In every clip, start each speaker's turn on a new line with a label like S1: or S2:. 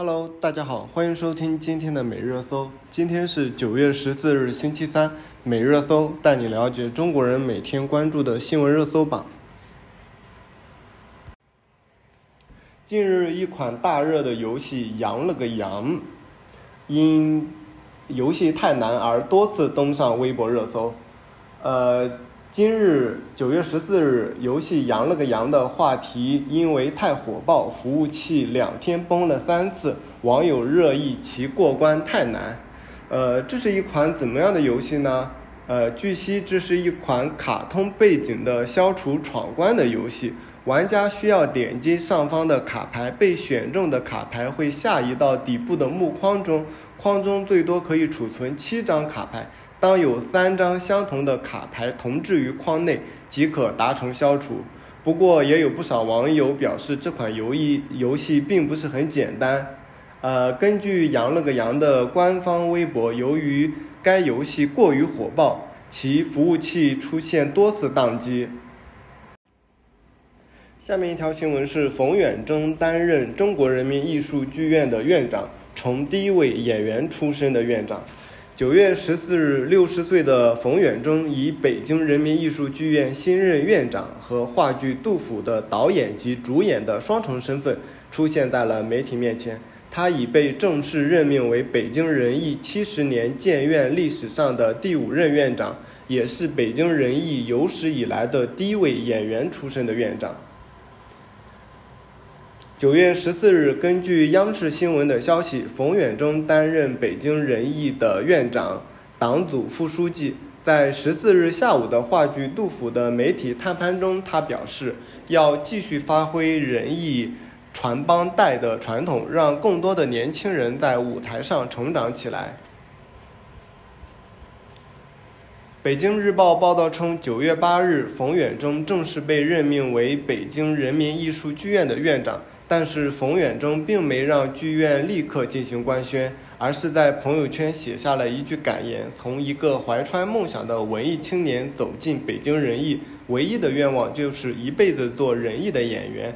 S1: Hello，大家好，欢迎收听今天的每日热搜。今天是九月十四日，星期三。每日热搜带你了解中国人每天关注的新闻热搜榜。近日，一款大热的游戏《羊了个羊》，因游戏太难而多次登上微博热搜。呃。今日九月十四日，游戏《羊了个羊》的话题因为太火爆，服务器两天崩了三次，网友热议其过关太难。呃，这是一款怎么样的游戏呢？呃，据悉这是一款卡通背景的消除闯关的游戏，玩家需要点击上方的卡牌，被选中的卡牌会下移到底部的木框中，框中最多可以储存七张卡牌。当有三张相同的卡牌同置于框内，即可达成消除。不过，也有不少网友表示，这款游戏游戏并不是很简单。呃，根据羊了个羊的官方微博，由于该游戏过于火爆，其服务器出现多次宕机。下面一条新闻是：冯远征担任中国人民艺术剧院的院长，从第一位演员出身的院长。九月十四日，六十岁的冯远征以北京人民艺术剧院新任院长和话剧《杜甫》的导演及主演的双重身份出现在了媒体面前。他已被正式任命为北京人艺七十年建院历史上的第五任院长，也是北京人艺有史以来的第一位演员出身的院长。九月十四日，根据央视新闻的消息，冯远征担任北京人艺的院长、党组副书记。在十四日下午的话剧《杜甫》的媒体探班中，他表示要继续发挥人艺传帮带的传统，让更多的年轻人在舞台上成长起来。北京日报报道称，九月八日，冯远征正式被任命为北京人民艺术剧院的院长。但是冯远征并没让剧院立刻进行官宣，而是在朋友圈写下了一句感言：从一个怀揣梦想的文艺青年走进北京人艺，唯一的愿望就是一辈子做人艺的演员，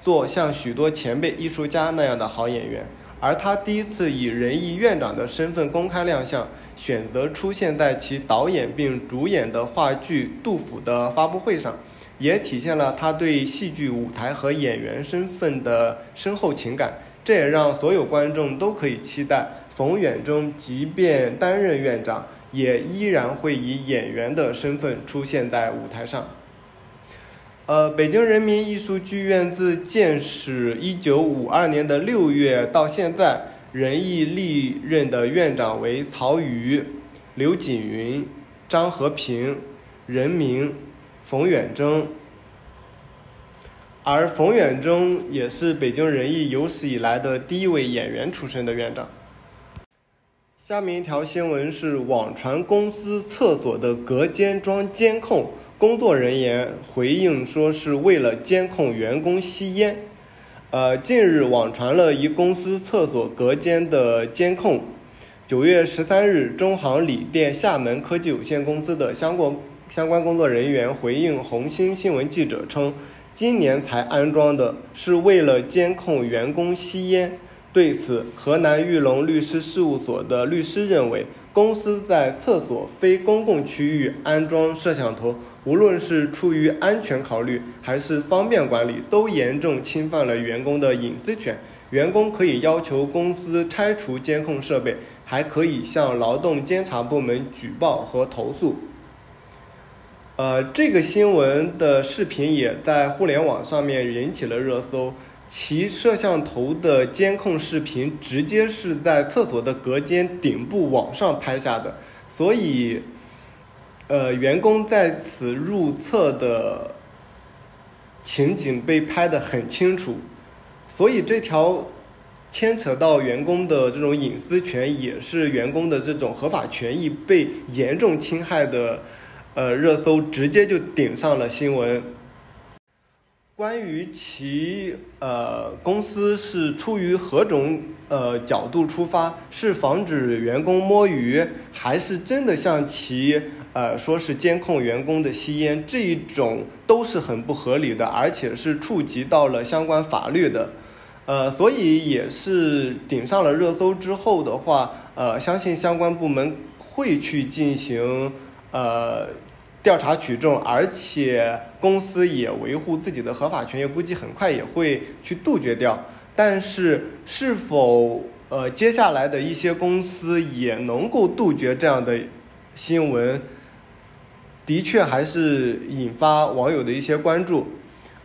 S1: 做像许多前辈艺术家那样的好演员。而他第一次以人艺院长的身份公开亮相，选择出现在其导演并主演的话剧《杜甫》的发布会上。也体现了他对戏剧舞台和演员身份的深厚情感，这也让所有观众都可以期待冯远征即便担任院长，也依然会以演员的身份出现在舞台上。呃，北京人民艺术剧院自建始一九五二年的六月到现在，仁义历任的院长为曹禺、刘锦云、张和平、任明。冯远征，而冯远征也是北京人艺有史以来的第一位演员出身的院长。下面一条新闻是网传公司厕所的隔间装监控，工作人员回应说是为了监控员工吸烟。呃，近日网传了一公司厕所隔间的监控。九月十三日，中航锂电厦门科技有限公司的相关。相关工作人员回应红星新闻记者称，今年才安装的，是为了监控员工吸烟。对此，河南玉龙律师事务所的律师认为，公司在厕所非公共区域安装摄像头，无论是出于安全考虑，还是方便管理，都严重侵犯了员工的隐私权。员工可以要求公司拆除监控设备，还可以向劳动监察部门举报和投诉。呃，这个新闻的视频也在互联网上面引起了热搜。其摄像头的监控视频直接是在厕所的隔间顶部往上拍下的，所以，呃，员工在此入厕的情景被拍得很清楚。所以这条牵扯到员工的这种隐私权，也是员工的这种合法权益被严重侵害的。呃，热搜直接就顶上了新闻。关于其呃公司是出于何种呃角度出发，是防止员工摸鱼，还是真的像其呃说是监控员工的吸烟，这一种都是很不合理的，而且是触及到了相关法律的。呃，所以也是顶上了热搜之后的话，呃，相信相关部门会去进行呃调查取证，而且公司也维护自己的合法权益，估计很快也会去杜绝掉。但是是否呃接下来的一些公司也能够杜绝这样的新闻，的确还是引发网友的一些关注。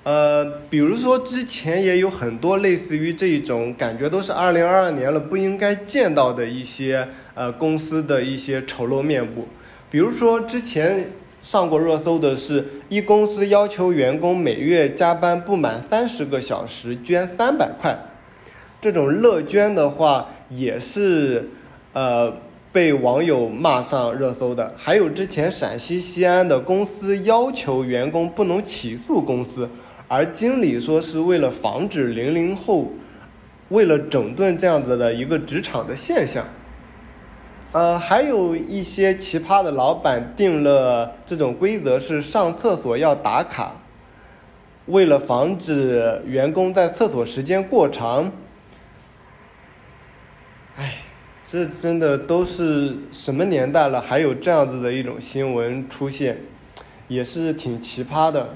S1: 呃，比如说之前也有很多类似于这一种感觉，都是二零二二年了不应该见到的一些呃公司的一些丑陋面部。比如说之前上过热搜的是一公司要求员工每月加班不满三十个小时捐三百块，这种乐捐的话也是呃被网友骂上热搜的。还有之前陕西西安的公司要求员工不能起诉公司。而经理说是为了防止零零后，为了整顿这样子的一个职场的现象，呃，还有一些奇葩的老板定了这种规则，是上厕所要打卡，为了防止员工在厕所时间过长。哎，这真的都是什么年代了，还有这样子的一种新闻出现，也是挺奇葩的。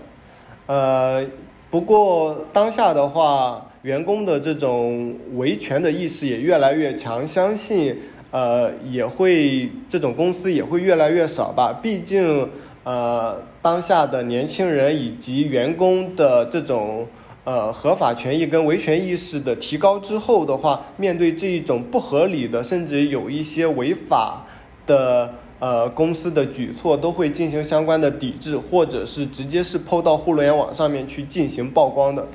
S1: 呃，不过当下的话，员工的这种维权的意识也越来越强，相信呃也会这种公司也会越来越少吧。毕竟呃当下的年轻人以及员工的这种呃合法权益跟维权意识的提高之后的话，面对这一种不合理的，甚至有一些违法的。呃，公司的举措都会进行相关的抵制，或者是直接是抛到互联网上面去进行曝光的。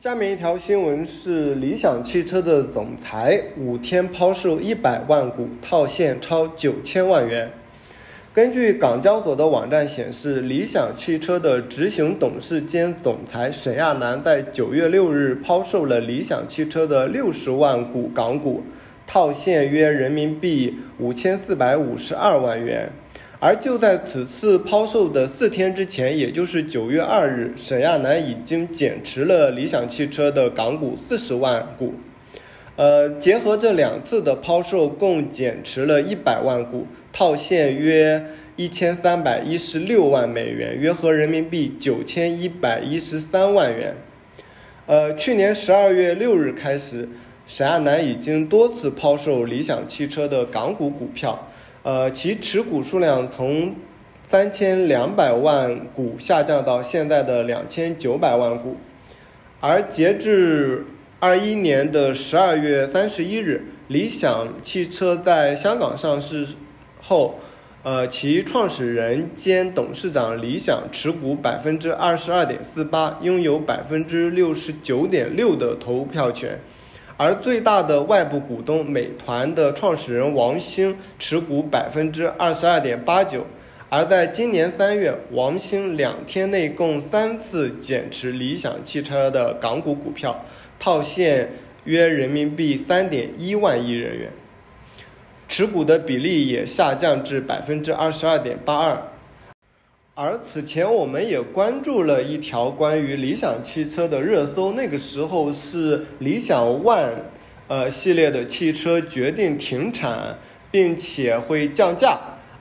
S1: 下面一条新闻是理想汽车的总裁五天抛售一百万股，套现超九千万元。根据港交所的网站显示，理想汽车的执行董事兼总裁沈亚楠在九月六日抛售了理想汽车的六十万股港股。套现约人民币五千四百五十二万元，而就在此次抛售的四天之前，也就是九月二日，沈亚楠已经减持了理想汽车的港股四十万股。呃，结合这两次的抛售，共减持了一百万股，套现约一千三百一十六万美元，约合人民币九千一百一十三万元。呃，去年十二月六日开始。沈亚楠已经多次抛售理想汽车的港股股票，呃，其持股数量从三千两百万股下降到现在的两千九百万股，而截至二一年的十二月三十一日，理想汽车在香港上市后，呃，其创始人兼董事长李想持股百分之二十二点四八，拥有百分之六十九点六的投票权。而最大的外部股东美团的创始人王兴持股百分之二十二点八九，而在今年三月，王兴两天内共三次减持理想汽车的港股股票，套现约人民币三点一万亿人元，持股的比例也下降至百分之二十二点八二。而此前我们也关注了一条关于理想汽车的热搜，那个时候是理想 ONE，呃系列的汽车决定停产，并且会降价。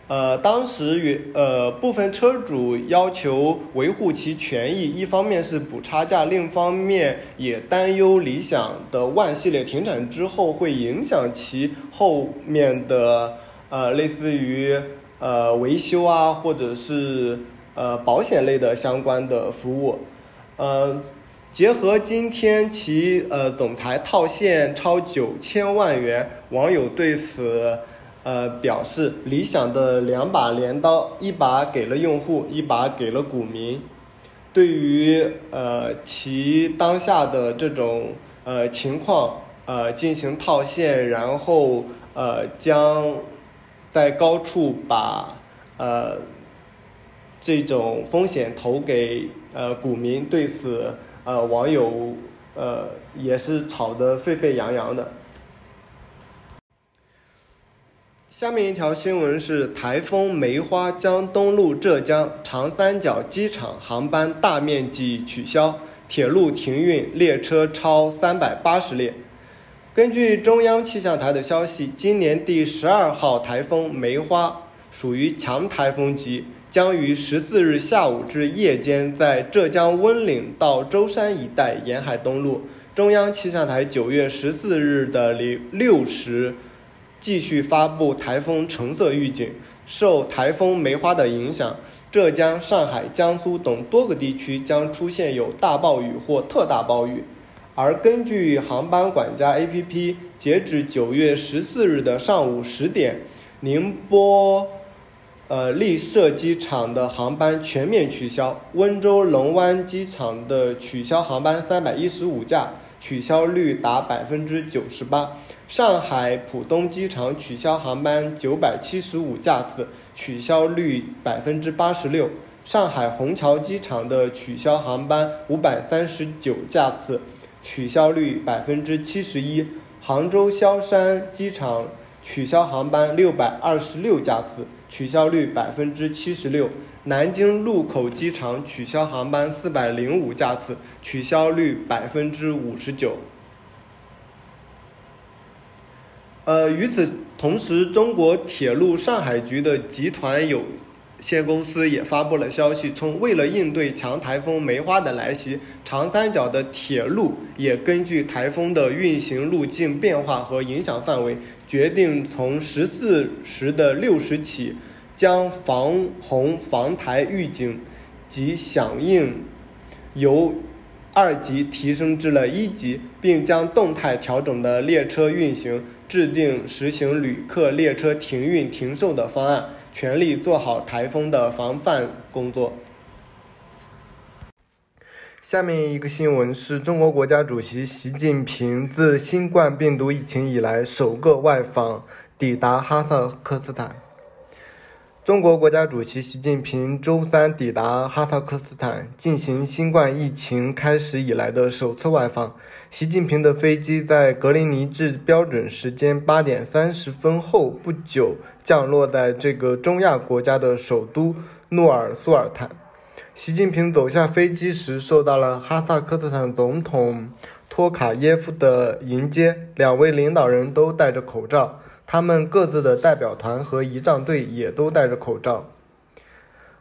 S1: 呃，当时与呃部分车主要求维护其权益，一方面是补差价，另一方面也担忧理想的 ONE 系列停产之后会影响其后面的呃类似于。呃，维修啊，或者是呃保险类的相关的服务，呃，结合今天其呃总裁套现超九千万元，网友对此呃表示，理想的两把镰刀，一把给了用户，一把给了股民，对于呃其当下的这种呃情况呃进行套现，然后呃将。在高处把呃这种风险投给呃股民，对此呃网友呃也是吵得沸沸扬扬的。下面一条新闻是台风梅花将东路浙江长三角机场航班大面积取消，铁路停运，列车超三百八十列。根据中央气象台的消息，今年第十二号台风梅花属于强台风级，将于十四日下午至夜间在浙江温岭到舟山一带沿海登陆。中央气象台九月十四日的零六时继续发布台风橙色预警，受台风梅花的影响，浙江、上海、江苏等多个地区将出现有大暴雨或特大暴雨。而根据航班管家 APP，截止九月十四日的上午十点，宁波。呃，丽舍机场的航班全面取消，温州龙湾机场的取消航班三百一十五架，取消率达百分之九十八。上海浦东机场取消航班九百七十五架次，取消率百分之八十六。上海虹桥机场的取消航班五百三十九架次，取消率百分之七十一。杭州萧山机场取消航班六百二十六架次。取消率百分之七十六，南京禄口机场取消航班四百零五架次，取消率百分之五十九。呃，与此同时，中国铁路上海局的集团有限公司也发布了消息，称为了应对强台风梅花的来袭，长三角的铁路也根据台风的运行路径变化和影响范围。决定从十四时的六时起，将防洪防台预警及响应由二级提升至了一级，并将动态调整的列车运行，制定实行旅客列车停运停售的方案，全力做好台风的防范工作。下面一个新闻是中国国家主席习近平自新冠病毒疫情以来首个外访抵达哈萨克斯坦。中国国家主席习近平周三抵达哈萨克斯坦，进行新冠疫情开始以来的首次外访。习近平的飞机在格林尼治标准时间八点三十分后不久降落在这个中亚国家的首都诺尔苏尔坦。习近平走下飞机时，受到了哈萨克斯坦总统托卡耶夫的迎接。两位领导人都戴着口罩，他们各自的代表团和仪仗队也都戴着口罩。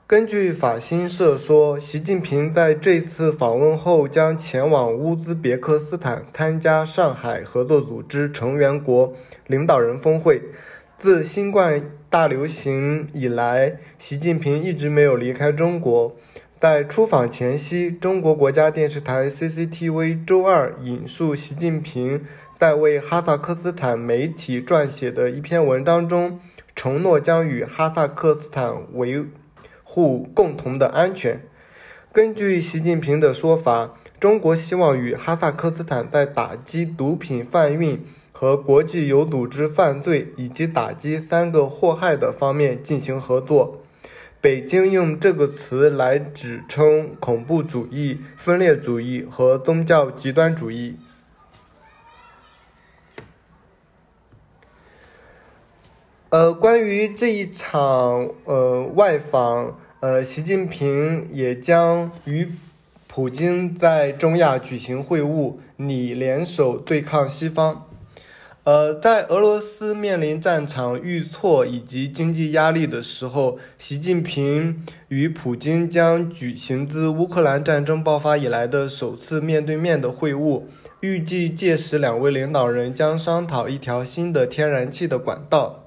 S1: 根据法新社说，习近平在这次访问后将前往乌兹别克斯坦参加上海合作组织成员国领导人峰会。自新冠大流行以来，习近平一直没有离开中国。在出访前夕，中国国家电视台 CCTV 周二引述习近平在为哈萨克斯坦媒体撰写的一篇文章中，承诺将与哈萨克斯坦维护共同的安全。根据习近平的说法，中国希望与哈萨克斯坦在打击毒品贩运和国际有组织犯罪以及打击三个祸害的方面进行合作。北京用这个词来指称恐怖主义、分裂主义和宗教极端主义。呃，关于这一场呃外访，呃，习近平也将与普京在中亚举行会晤，拟联手对抗西方。呃，在俄罗斯面临战场遇挫以及经济压力的时候，习近平与普京将举行自乌克兰战争爆发以来的首次面对面的会晤。预计届时两位领导人将商讨一条新的天然气的管道。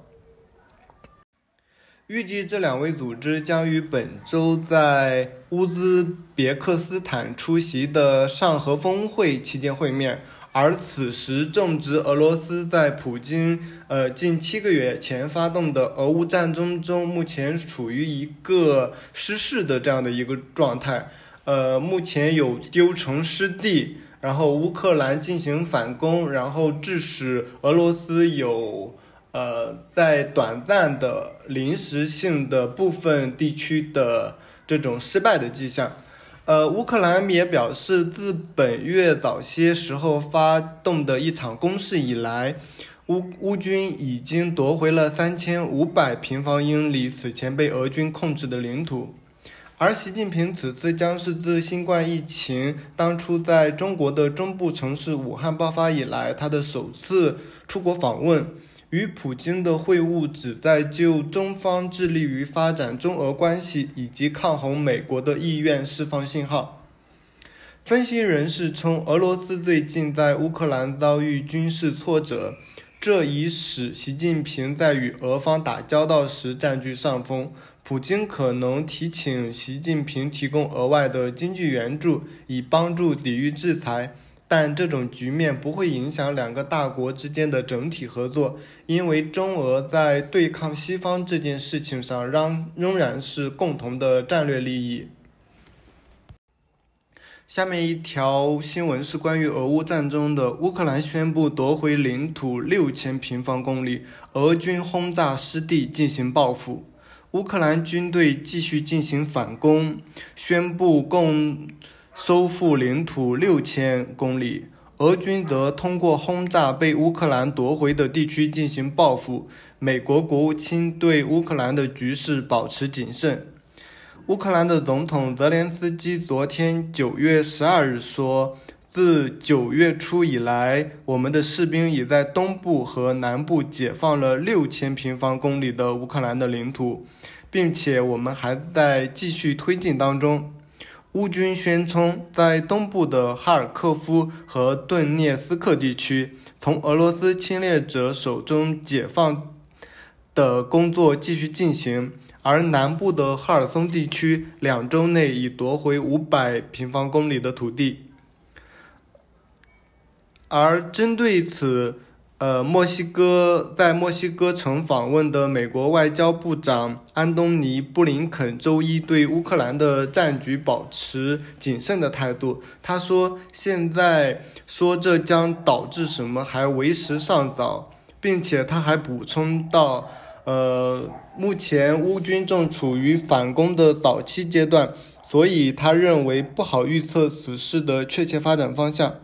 S1: 预计这两位组织将于本周在乌兹别克斯坦出席的上合峰会期间会面。而此时正值俄罗斯在普京呃近七个月前发动的俄乌战争中，目前处于一个失势的这样的一个状态。呃，目前有丢城失地，然后乌克兰进行反攻，然后致使俄罗斯有呃在短暂的临时性的部分地区的这种失败的迹象。呃，乌克兰也表示，自本月早些时候发动的一场攻势以来，乌乌军已经夺回了三千五百平方英里此前被俄军控制的领土。而习近平此次将是自新冠疫情当初在中国的中部城市武汉爆发以来，他的首次出国访问。与普京的会晤旨在就中方致力于发展中俄关系以及抗衡美国的意愿释放信号。分析人士称，俄罗斯最近在乌克兰遭遇军事挫折，这已使习近平在与俄方打交道时占据上风。普京可能提请习近平提供额外的经济援助，以帮助抵御制裁。但这种局面不会影响两个大国之间的整体合作，因为中俄在对抗西方这件事情上仍仍然是共同的战略利益。下面一条新闻是关于俄乌战争的：乌克兰宣布夺回领土六千平方公里，俄军轰炸失地进行报复。乌克兰军队继续进行反攻，宣布共。收复领土六千公里，俄军则通过轰炸被乌克兰夺回的地区进行报复。美国国务卿对乌克兰的局势保持谨慎。乌克兰的总统泽连斯基昨天九月十二日说：“自九月初以来，我们的士兵已在东部和南部解放了六千平方公里的乌克兰的领土，并且我们还在继续推进当中。”乌军宣称，在东部的哈尔科夫和顿涅斯克地区，从俄罗斯侵略者手中解放的工作继续进行；而南部的哈尔松地区，两周内已夺回五百平方公里的土地。而针对此，呃，墨西哥在墨西哥城访问的美国外交部长安东尼·布林肯周一对乌克兰的战局保持谨慎的态度。他说：“现在说这将导致什么还为时尚早，并且他还补充到：‘呃，目前乌军正处于反攻的早期阶段，所以他认为不好预测此事的确切发展方向。’”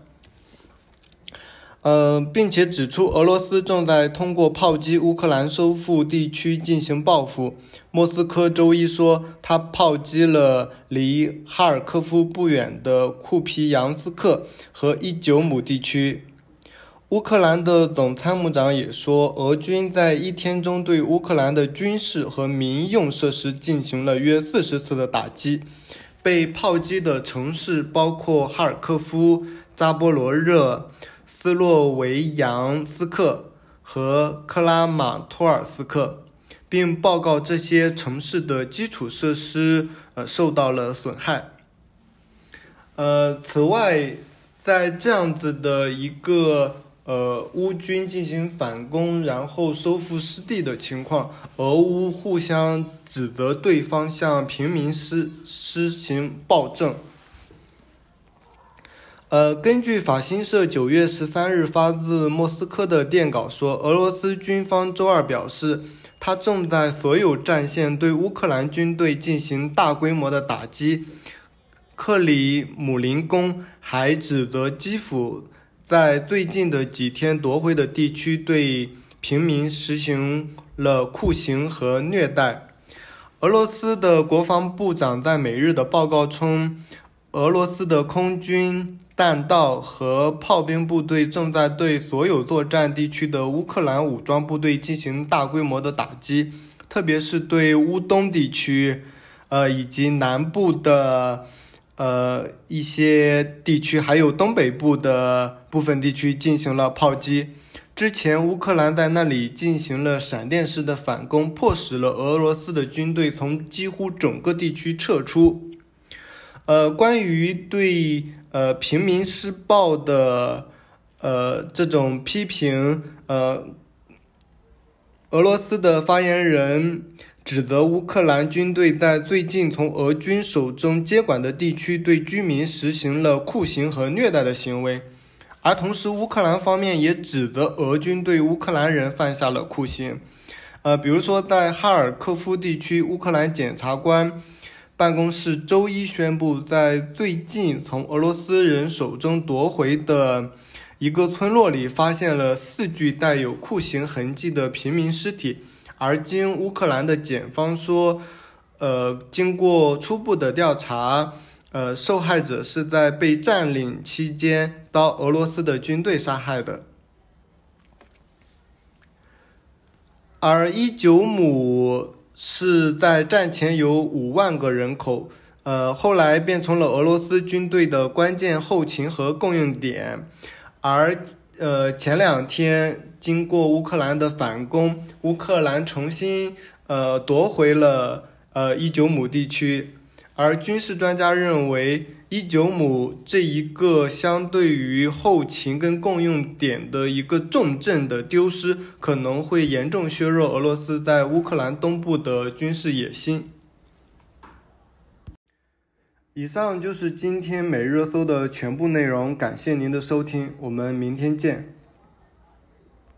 S1: 呃，并且指出，俄罗斯正在通过炮击乌克兰收复地区进行报复。莫斯科周一说，他炮击了离哈尔科夫不远的库皮扬斯克和伊久姆地区。乌克兰的总参谋长也说，俄军在一天中对乌克兰的军事和民用设施进行了约四十次的打击。被炮击的城市包括哈尔科夫、扎波罗热。斯洛维扬斯克和克拉马托尔斯克，并报告这些城市的基础设施呃受到了损害。呃，此外，在这样子的一个呃乌军进行反攻，然后收复失地的情况，俄乌互相指责对方向平民施施行暴政。呃，根据法新社九月十三日发自莫斯科的电稿说，俄罗斯军方周二表示，他正在所有战线对乌克兰军队进行大规模的打击。克里姆林宫还指责基辅在最近的几天夺回的地区对平民实行了酷刑和虐待。俄罗斯的国防部长在每日的报告称，俄罗斯的空军。弹道和炮兵部队正在对所有作战地区的乌克兰武装部队进行大规模的打击，特别是对乌东地区，呃，以及南部的，呃，一些地区，还有东北部的部分地区进行了炮击。之前，乌克兰在那里进行了闪电式的反攻，迫使了俄罗斯的军队从几乎整个地区撤出。呃，关于对。呃，平民施暴的，呃，这种批评，呃，俄罗斯的发言人指责乌克兰军队在最近从俄军手中接管的地区对居民实行了酷刑和虐待的行为，而同时，乌克兰方面也指责俄军对乌克兰人犯下了酷刑，呃，比如说在哈尔科夫地区，乌克兰检察官。办公室周一宣布，在最近从俄罗斯人手中夺回的一个村落里，发现了四具带有酷刑痕迹的平民尸体。而经乌克兰的检方说，呃，经过初步的调查，呃，受害者是在被占领期间遭俄罗斯的军队杀害的。而伊久姆是在战前有五万个人口，呃，后来变成了俄罗斯军队的关键后勤和供应点。而呃，前两天经过乌克兰的反攻，乌克兰重新呃夺回了呃伊久姆地区。而军事专家认为，伊久姆这一个相对于后勤跟供应点的一个重镇的丢失，可能会严重削弱俄罗斯在乌克兰东部的军事野心。以上就是今天每日热搜的全部内容，感谢您的收听，我们明天见。